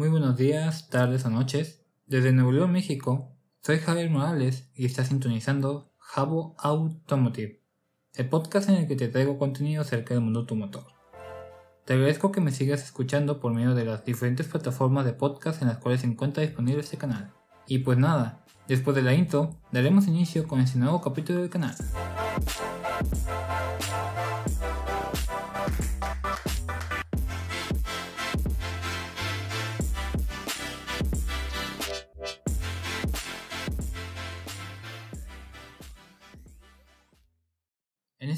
Muy buenos días, tardes o noches. Desde Nuevo León, México, soy Javier Morales y está sintonizando Jabo Automotive, el podcast en el que te traigo contenido acerca del mundo automotor. Te agradezco que me sigas escuchando por medio de las diferentes plataformas de podcast en las cuales se encuentra disponible este canal. Y pues nada, después de la intro, daremos inicio con este nuevo capítulo del canal.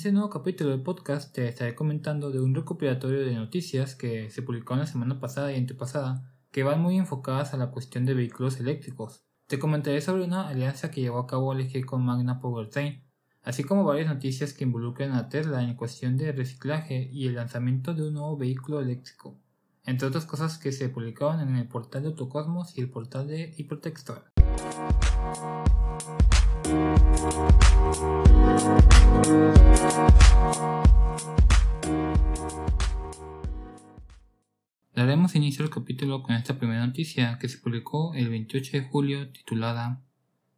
Este nuevo capítulo del podcast te estaré comentando de un recopilatorio de noticias que se publicó la semana pasada y antepasada que van muy enfocadas a la cuestión de vehículos eléctricos. Te comentaré sobre una alianza que llevó a cabo LG con Magna Powertrain, así como varias noticias que involucran a Tesla en cuestión de reciclaje y el lanzamiento de un nuevo vehículo eléctrico, entre otras cosas que se publicaron en el portal de Autocosmos y el portal de Hipertextual. Daremos inicio al capítulo con esta primera noticia que se publicó el 28 de julio titulada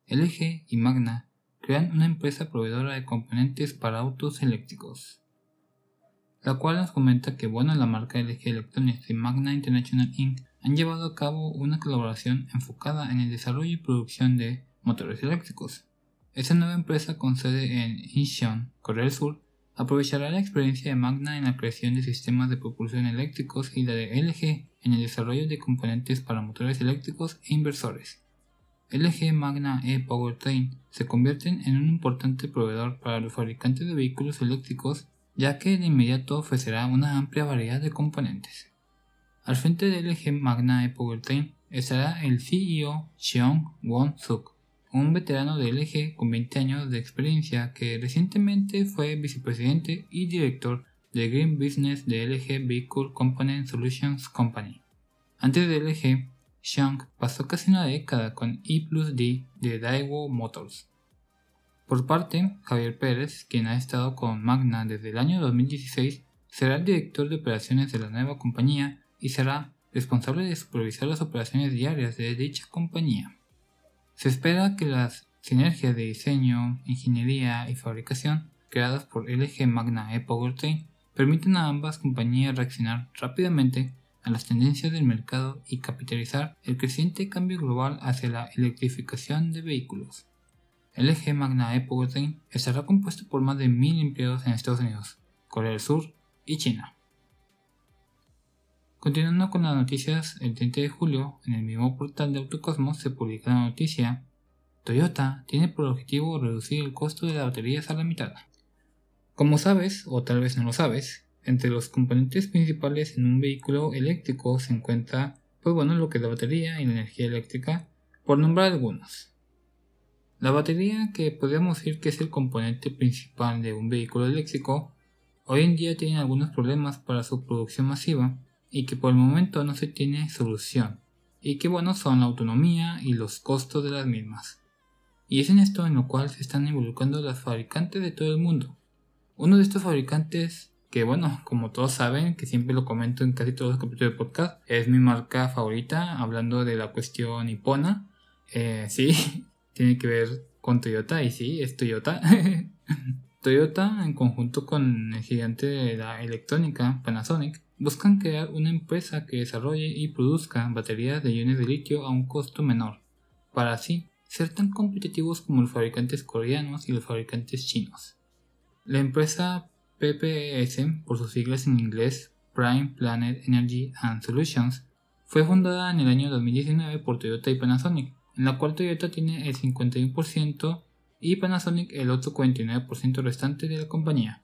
LG y Magna crean una empresa proveedora de componentes para autos eléctricos, la cual nos comenta que bueno la marca LG Electronics y Magna International Inc. han llevado a cabo una colaboración enfocada en el desarrollo y producción de motores eléctricos. Esta nueva empresa con sede en Incheon, Corea del Sur, aprovechará la experiencia de Magna en la creación de sistemas de propulsión eléctricos y la de LG en el desarrollo de componentes para motores eléctricos e inversores. LG Magna e Powertrain se convierten en un importante proveedor para los fabricantes de vehículos eléctricos ya que de inmediato ofrecerá una amplia variedad de componentes. Al frente de LG Magna e Powertrain estará el CEO Seong Won-suk, un veterano de LG con 20 años de experiencia que recientemente fue vicepresidente y director de Green Business de LG Vehicle Component Solutions Company. Antes de LG, Xiang pasó casi una década con E D de Daewoo Motors. Por parte, Javier Pérez, quien ha estado con Magna desde el año 2016, será el director de operaciones de la nueva compañía y será responsable de supervisar las operaciones diarias de dicha compañía. Se espera que las sinergias de diseño, ingeniería y fabricación creadas por LG Magna e Powertrain permitan a ambas compañías reaccionar rápidamente a las tendencias del mercado y capitalizar el creciente cambio global hacia la electrificación de vehículos. LG Magna e Powertrain estará compuesto por más de mil empleados en Estados Unidos, Corea del Sur y China. Continuando con las noticias, el 30 de julio, en el mismo portal de Autocosmos se publica la noticia Toyota tiene por objetivo reducir el costo de las baterías a la mitad. Como sabes, o tal vez no lo sabes, entre los componentes principales en un vehículo eléctrico se encuentra, pues bueno, lo que es la batería y la energía eléctrica, por nombrar algunos. La batería, que podríamos decir que es el componente principal de un vehículo eléctrico, hoy en día tiene algunos problemas para su producción masiva, y que por el momento no se tiene solución, y que bueno son la autonomía y los costos de las mismas. Y es en esto en lo cual se están involucrando las fabricantes de todo el mundo. Uno de estos fabricantes, que bueno, como todos saben, que siempre lo comento en casi todos los capítulos del podcast, es mi marca favorita, hablando de la cuestión nipona. Eh, sí, tiene que ver con Toyota, y sí, es Toyota. Toyota, en conjunto con el gigante de la electrónica, Panasonic, buscan crear una empresa que desarrolle y produzca baterías de iones de litio a un costo menor, para así ser tan competitivos como los fabricantes coreanos y los fabricantes chinos. La empresa PPS, por sus siglas en inglés Prime Planet Energy and Solutions, fue fundada en el año 2019 por Toyota y Panasonic, en la cual Toyota tiene el 51% y Panasonic el otro 49% restante de la compañía.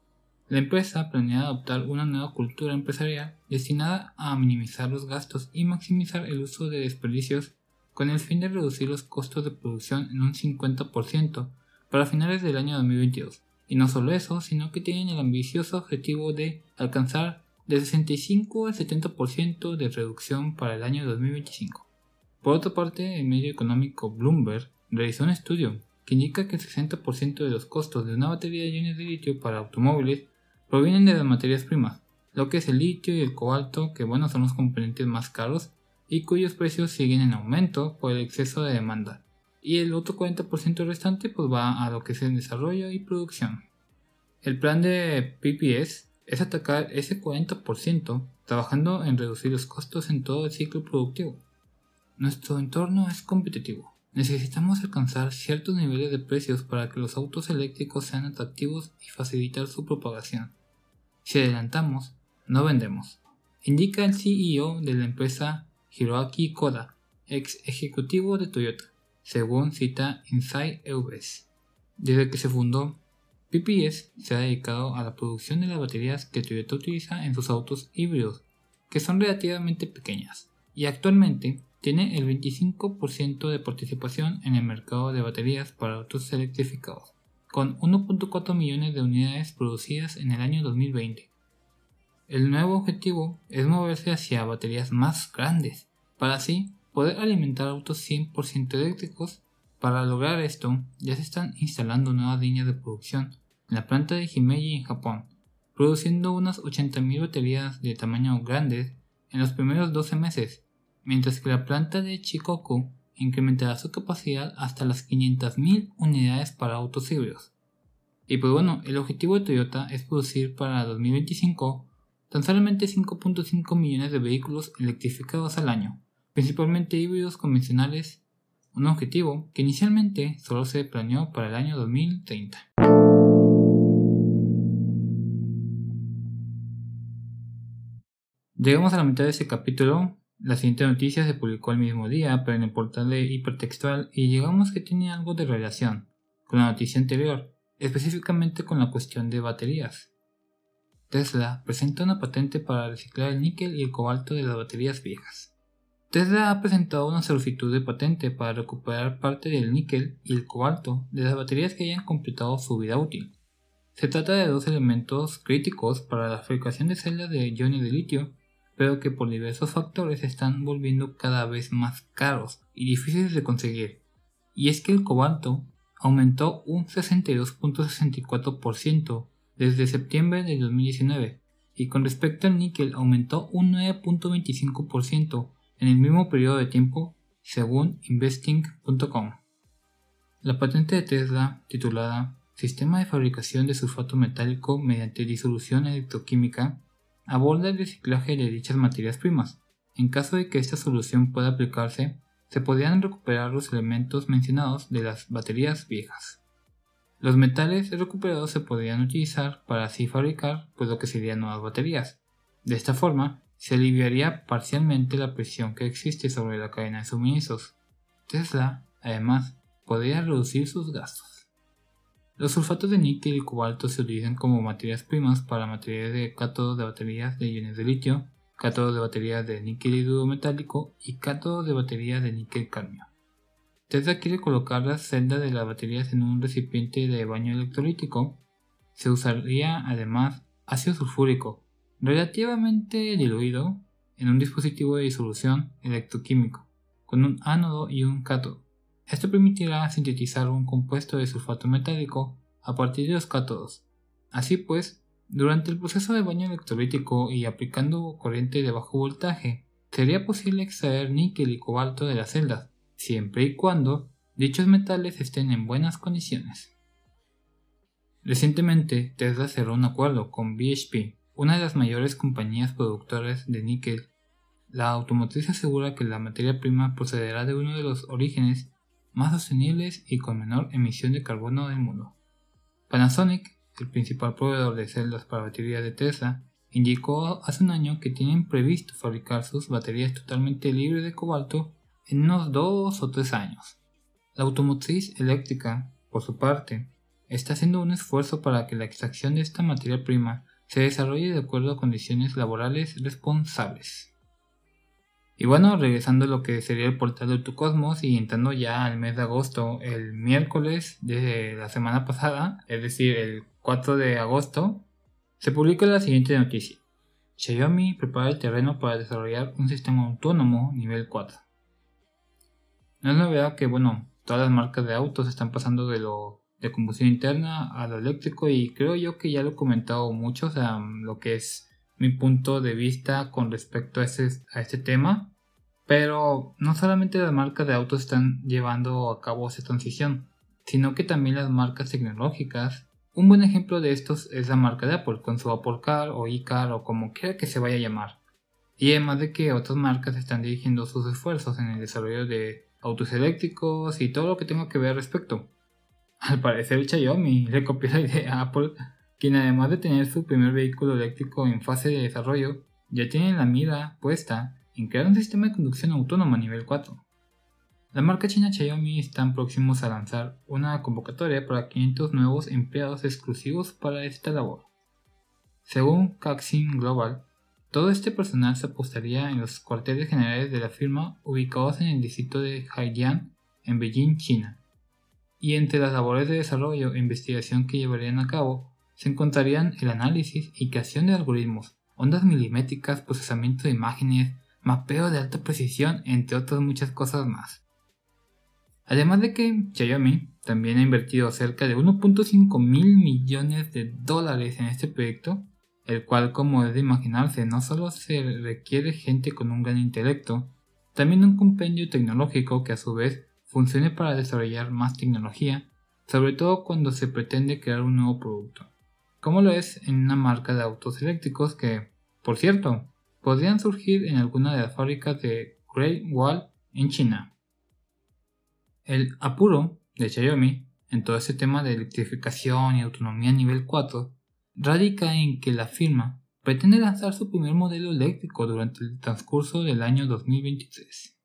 La empresa planea adoptar una nueva cultura empresarial destinada a minimizar los gastos y maximizar el uso de desperdicios con el fin de reducir los costos de producción en un 50% para finales del año 2022. Y no solo eso, sino que tienen el ambicioso objetivo de alcanzar de 65 al 70% de reducción para el año 2025. Por otra parte, el medio económico Bloomberg realizó un estudio que indica que el 60% de los costos de una batería de iones de litio para automóviles provienen de las materias primas, lo que es el litio y el cobalto, que bueno son los componentes más caros y cuyos precios siguen en aumento por el exceso de demanda. Y el otro 40% restante pues va a lo que es el desarrollo y producción. El plan de PPS es atacar ese 40% trabajando en reducir los costos en todo el ciclo productivo. Nuestro entorno es competitivo. Necesitamos alcanzar ciertos niveles de precios para que los autos eléctricos sean atractivos y facilitar su propagación. Si adelantamos, no vendemos, indica el CEO de la empresa Hiroaki Koda, ex ejecutivo de Toyota, según cita Inside EVs. Desde que se fundó, PPS se ha dedicado a la producción de las baterías que Toyota utiliza en sus autos híbridos, que son relativamente pequeñas, y actualmente tiene el 25% de participación en el mercado de baterías para autos electrificados, con 1.4 millones de unidades producidas en el año 2020. El nuevo objetivo es moverse hacia baterías más grandes, para así poder alimentar autos 100% eléctricos. Para lograr esto, ya se están instalando nuevas líneas de producción en la planta de Himeji en Japón, produciendo unas 80.000 baterías de tamaño grandes en los primeros 12 meses, mientras que la planta de Chikoku incrementará su capacidad hasta las 500.000 unidades para autos híbridos. Y pues bueno, el objetivo de Toyota es producir para 2025 tan solamente 5.5 millones de vehículos electrificados al año, principalmente híbridos convencionales, un objetivo que inicialmente solo se planeó para el año 2030. Llegamos a la mitad de este capítulo. La siguiente noticia se publicó el mismo día, pero en el portal de hipertextual, y llegamos que tiene algo de relación con la noticia anterior, específicamente con la cuestión de baterías. Tesla presenta una patente para reciclar el níquel y el cobalto de las baterías viejas. Tesla ha presentado una solicitud de patente para recuperar parte del níquel y el cobalto de las baterías que hayan completado su vida útil. Se trata de dos elementos críticos para la fabricación de celdas de iones de litio, pero que por diversos factores están volviendo cada vez más caros y difíciles de conseguir. Y es que el cobalto aumentó un 62.64% desde septiembre de 2019 y con respecto al níquel aumentó un 9.25% en el mismo periodo de tiempo según investing.com. La patente de Tesla, titulada Sistema de fabricación de sulfato metálico mediante disolución electroquímica, aborda el reciclaje de dichas materias primas. En caso de que esta solución pueda aplicarse, se podrían recuperar los elementos mencionados de las baterías viejas. Los metales recuperados se podrían utilizar para así fabricar pues lo que serían nuevas baterías. De esta forma, se aliviaría parcialmente la presión que existe sobre la cadena de suministros. Tesla, además, podría reducir sus gastos. Los sulfatos de níquel y cobalto se utilizan como materias primas para materiales de cátodos de baterías de iones de litio, cátodos de baterías de níquel hidruro metálico y cátodos de baterías de níquel cadmio. Tesla quiere colocar las celdas de las baterías en un recipiente de baño electrolítico. Se usaría además ácido sulfúrico, relativamente diluido, en un dispositivo de disolución electroquímico, con un ánodo y un cátodo. Esto permitirá sintetizar un compuesto de sulfato metálico a partir de los cátodos. Así pues, durante el proceso de baño electrolítico y aplicando corriente de bajo voltaje, sería posible extraer níquel y cobalto de las celdas, siempre y cuando dichos metales estén en buenas condiciones. Recientemente, Tesla cerró un acuerdo con BHP, una de las mayores compañías productoras de níquel. La automotriz asegura que la materia prima procederá de uno de los orígenes más sostenibles y con menor emisión de carbono del mundo. Panasonic, el principal proveedor de celdas para baterías de Tesla, indicó hace un año que tienen previsto fabricar sus baterías totalmente libres de cobalto en unos dos o tres años. La automotriz eléctrica, por su parte, está haciendo un esfuerzo para que la extracción de esta materia prima se desarrolle de acuerdo a condiciones laborales responsables. Y bueno, regresando a lo que sería el portal de tu cosmos y entrando ya al mes de agosto, el miércoles de la semana pasada, es decir, el 4 de agosto, se publica la siguiente noticia. Xiaomi prepara el terreno para desarrollar un sistema autónomo nivel 4. No es novedad que, bueno, todas las marcas de autos están pasando de lo de combustión interna a lo eléctrico y creo yo que ya lo he comentado mucho, o sea, lo que es mi punto de vista con respecto a, ese, a este tema. Pero no solamente las marcas de autos están llevando a cabo esa transición, sino que también las marcas tecnológicas. Un buen ejemplo de estos es la marca de Apple con su Apple Car o iCar o como quiera que se vaya a llamar. Y además de que otras marcas están dirigiendo sus esfuerzos en el desarrollo de autos eléctricos y todo lo que tenga que ver al respecto. Al parecer Xiaomi le copió la idea a Apple, quien además de tener su primer vehículo eléctrico en fase de desarrollo, ya tiene la mira puesta en crear un sistema de conducción autónoma nivel 4. La marca china Xiaomi están próximos a lanzar una convocatoria para 500 nuevos empleados exclusivos para esta labor. Según Caxin Global, todo este personal se apostaría en los cuarteles generales de la firma ubicados en el distrito de Haidian, en Beijing, China. Y entre las labores de desarrollo e investigación que llevarían a cabo se encontrarían el análisis y creación de algoritmos, ondas milimétricas, procesamiento de imágenes, mapeo de alta precisión, entre otras muchas cosas más. Además de que Xiaomi también ha invertido cerca de 1.5 mil millones de dólares en este proyecto, el cual como es de imaginarse no solo se requiere gente con un gran intelecto, también un compendio tecnológico que a su vez funcione para desarrollar más tecnología, sobre todo cuando se pretende crear un nuevo producto, como lo es en una marca de autos eléctricos que, por cierto, podrían surgir en alguna de las fábricas de Great Wall en China. El apuro de Xiaomi en todo este tema de electrificación y autonomía nivel 4 radica en que la firma pretende lanzar su primer modelo eléctrico durante el transcurso del año 2023.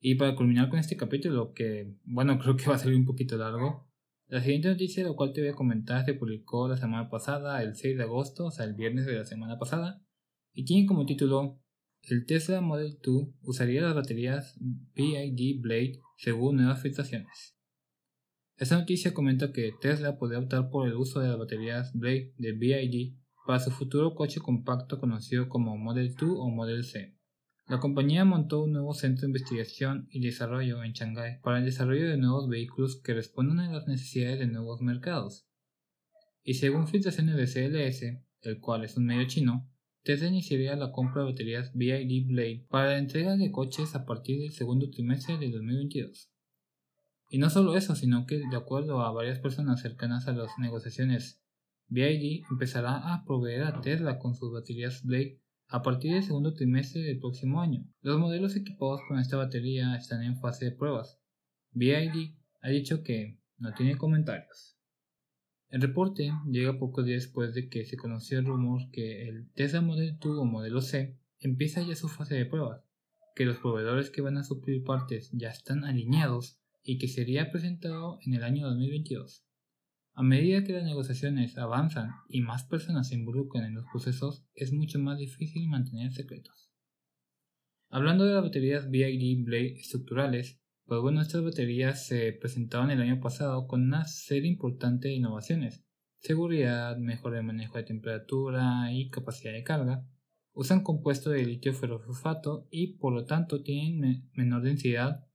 Y para culminar con este capítulo, que bueno, creo que va a salir un poquito largo, la siguiente noticia, la cual te voy a comentar, se publicó la semana pasada, el 6 de agosto, o sea, el viernes de la semana pasada, y tiene como título El Tesla Model 2 usaría las baterías BID Blade según nuevas filtraciones. Esta noticia comenta que Tesla podría optar por el uso de las baterías Blade de BID para su futuro coche compacto conocido como Model 2 o Model C. La compañía montó un nuevo centro de investigación y desarrollo en Shanghái para el desarrollo de nuevos vehículos que respondan a las necesidades de nuevos mercados. Y según filtraciones de CLS, el cual es un medio chino, Tesla iniciaría la compra de baterías BID Blade para la entrega de coches a partir del segundo trimestre de 2022. Y no solo eso, sino que de acuerdo a varias personas cercanas a las negociaciones, BID empezará a proveer a Tesla con sus baterías Blade a partir del segundo trimestre del próximo año. Los modelos equipados con esta batería están en fase de pruebas. BID ha dicho que no tiene comentarios. El reporte llega pocos días después de que se conoció el rumor que el Tesla Model 2 o Modelo C empieza ya su fase de pruebas, que los proveedores que van a suplir partes ya están alineados y que sería presentado en el año 2022. A medida que las negociaciones avanzan y más personas se involucran en los procesos, es mucho más difícil mantener secretos. Hablando de las baterías BID Blade estructurales, pues bueno, estas baterías se presentaron el año pasado con una serie importante de innovaciones. Seguridad, mejor de manejo de temperatura y capacidad de carga. Usan compuesto de litio ferrofosfato y por lo tanto tienen menor densidad,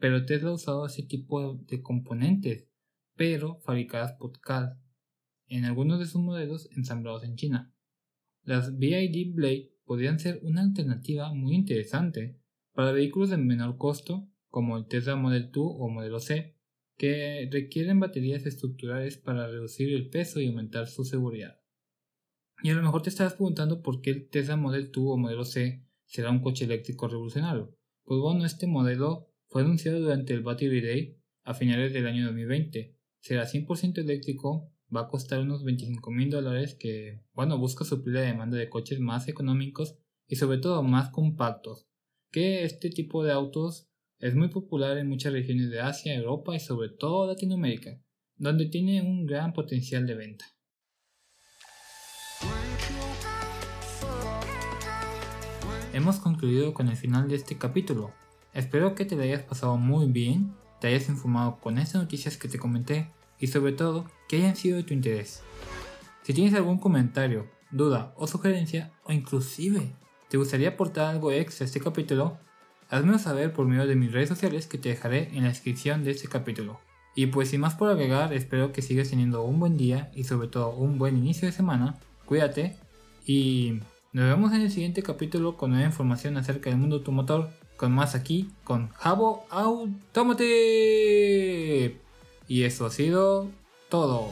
pero Tesla ha usado ese tipo de componentes pero fabricadas por CAD, en algunos de sus modelos ensamblados en China. Las BID Blade podrían ser una alternativa muy interesante para vehículos de menor costo como el Tesla Model 2 o Modelo C, que requieren baterías estructurales para reducir el peso y aumentar su seguridad. Y a lo mejor te estarás preguntando por qué el Tesla Model 2 o Modelo C será un coche eléctrico revolucionario. Pues bueno, este modelo fue anunciado durante el Battery Day a finales del año 2020 será 100% eléctrico, va a costar unos 25 mil dólares que, bueno, busca suplir la demanda de coches más económicos y sobre todo más compactos, que este tipo de autos es muy popular en muchas regiones de Asia, Europa y sobre todo Latinoamérica, donde tiene un gran potencial de venta. Hemos concluido con el final de este capítulo. Espero que te hayas pasado muy bien te hayas informado con estas noticias que te comenté y sobre todo que hayan sido de tu interés. Si tienes algún comentario, duda o sugerencia o inclusive te gustaría aportar algo extra a este capítulo, házmelo saber por medio de mis redes sociales que te dejaré en la descripción de este capítulo. Y pues sin más por agregar, espero que sigas teniendo un buen día y sobre todo un buen inicio de semana. Cuídate Y nos vemos en el siguiente capítulo con nueva información acerca del mundo automotor. Con más aquí, con Jabo Automotive. Y eso ha sido todo.